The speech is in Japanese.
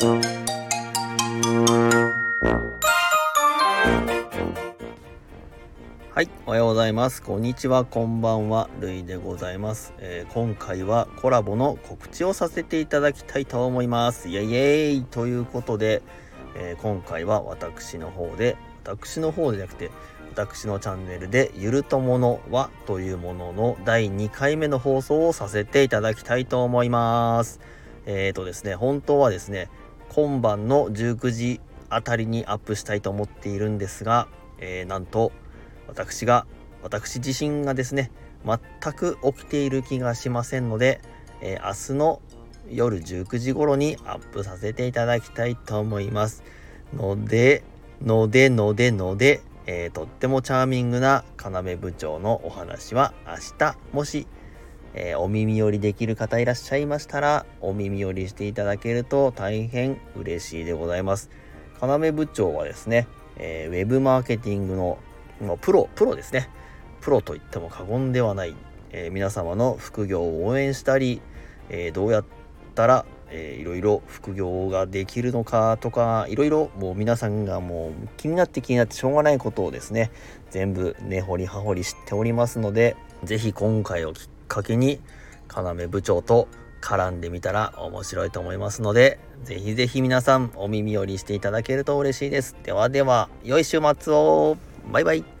はい、おはようございます。こんにちは、こんばんは、るいでございます、えー、今回はコラボの告知をさせていただきたいと思います。イエイイエイということで、えー、今回は私の方で、私の方じゃなくて、私のチャンネルで、ゆるとものはというものの第2回目の放送をさせていただきたいと思います。えーとですね、本当はですね、今晩の19時あたりにアップしたいと思っているんですが、えー、なんと、私が、私自身がですね、全く起きている気がしませんので、えー、明日の夜19時頃にアップさせていただきたいと思います。ので、ので、ので、ので、えー、とってもチャーミングな要部長のお話は明日、もし、えー、お耳寄りできる方いらっしゃいましたら、お耳寄りしていただけると大変嬉しいでございます。要部長はですね、えー、ウェブマーケティングのもうプロ、プロですね。プロと言っても過言ではない、えー、皆様の副業を応援したり、え、どうやったら、えー、いろいろ副業ができるのかとか、いろいろもう皆さんがもう気になって気になってしょうがないことをですね、全部根掘り葉掘り知っておりますので、是非今回をきっかけに、要部長と絡んでみたら面白いと思いますので、ぜひぜひ皆さんお耳寄りしていただけると嬉しいです。ではでは、良い週末をバイバイ